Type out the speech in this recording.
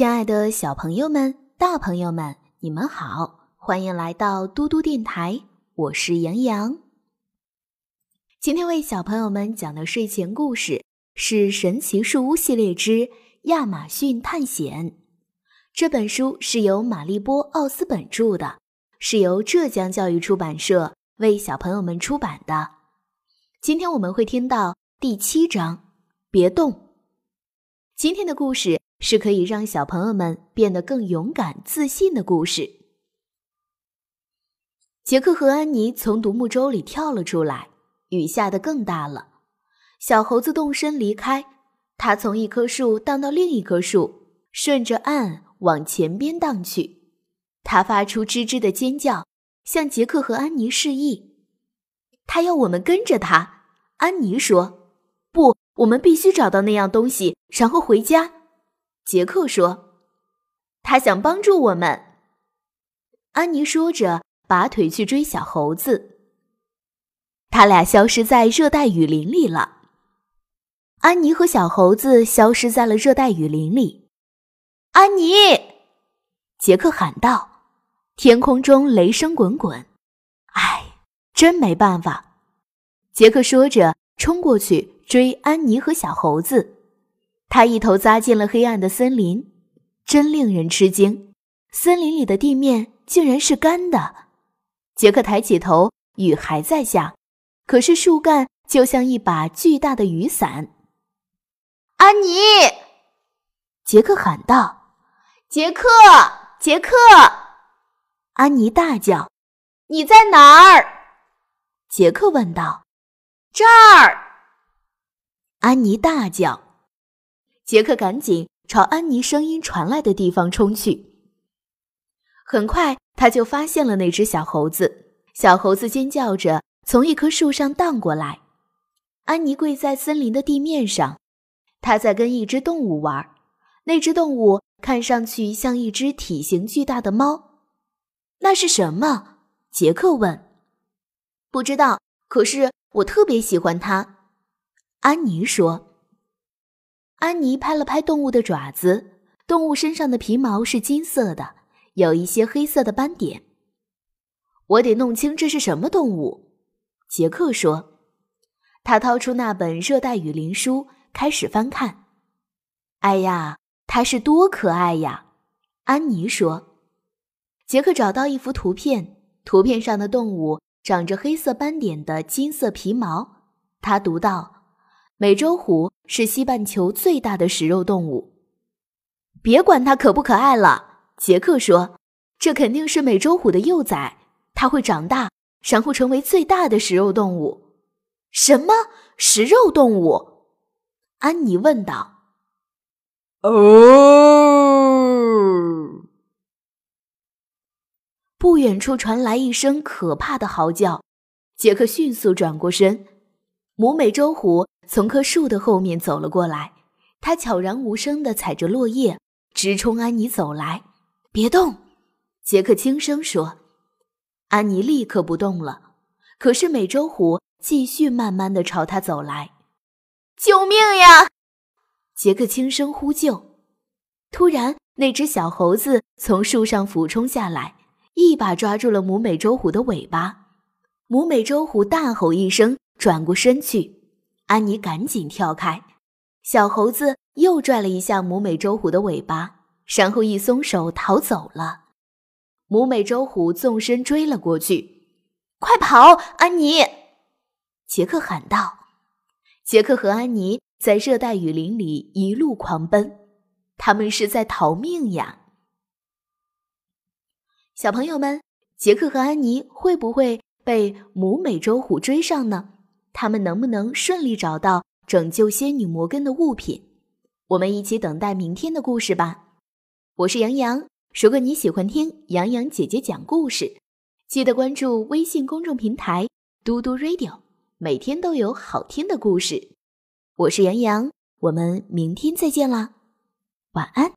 亲爱的小朋友们、大朋友们，你们好，欢迎来到嘟嘟电台，我是杨洋。今天为小朋友们讲的睡前故事是《神奇树屋系列之亚马逊探险》。这本书是由玛丽波·奥斯本著的，是由浙江教育出版社为小朋友们出版的。今天我们会听到第七章，别动。今天的故事。是可以让小朋友们变得更勇敢、自信的故事。杰克和安妮从独木舟里跳了出来，雨下得更大了。小猴子动身离开，它从一棵树荡到另一棵树，顺着岸往前边荡去。它发出吱吱的尖叫，向杰克和安妮示意，他要我们跟着他。安妮说：“不，我们必须找到那样东西，然后回家。”杰克说：“他想帮助我们。”安妮说着，拔腿去追小猴子。他俩消失在热带雨林里了。安妮和小猴子消失在了热带雨林里。安妮，杰克喊道：“天空中雷声滚滚。”哎，真没办法。杰克说着，冲过去追安妮和小猴子。他一头扎进了黑暗的森林，真令人吃惊。森林里的地面竟然是干的。杰克抬起头，雨还在下，可是树干就像一把巨大的雨伞。安妮，杰克喊道：“杰克，杰克！”安妮大叫：“你在哪儿？”杰克问道：“这儿。”安妮大叫。杰克赶紧朝安妮声音传来的地方冲去。很快，他就发现了那只小猴子。小猴子尖叫着从一棵树上荡过来。安妮跪在森林的地面上，她在跟一只动物玩。那只动物看上去像一只体型巨大的猫。那是什么？杰克问。不知道，可是我特别喜欢它。安妮说。安妮拍了拍动物的爪子，动物身上的皮毛是金色的，有一些黑色的斑点。我得弄清这是什么动物。杰克说，他掏出那本热带雨林书，开始翻看。哎呀，它是多可爱呀！安妮说。杰克找到一幅图片，图片上的动物长着黑色斑点的金色皮毛。他读到。美洲虎是西半球最大的食肉动物。别管它可不可爱了，杰克说：“这肯定是美洲虎的幼崽，它会长大，然后成为最大的食肉动物。”什么食肉动物？安妮问道。哦！不远处传来一声可怕的嚎叫，杰克迅速转过身。母美洲虎从棵树的后面走了过来，它悄然无声地踩着落叶，直冲安妮走来。“别动！”杰克轻声说。安妮立刻不动了，可是美洲虎继续慢慢地朝他走来。“救命呀！”杰克轻声呼救。突然，那只小猴子从树上俯冲下来，一把抓住了母美洲虎的尾巴。母美洲虎大吼一声。转过身去，安妮赶紧跳开。小猴子又拽了一下母美洲虎的尾巴，然后一松手逃走了。母美洲虎纵身追了过去，“快跑，安妮！”杰克喊道。杰克和安妮在热带雨林里一路狂奔，他们是在逃命呀。小朋友们，杰克和安妮会不会被母美洲虎追上呢？他们能不能顺利找到拯救仙女摩根的物品？我们一起等待明天的故事吧。我是杨洋，如果你喜欢听杨洋姐姐讲故事，记得关注微信公众平台“嘟嘟 radio”，每天都有好听的故事。我是杨洋，我们明天再见啦，晚安。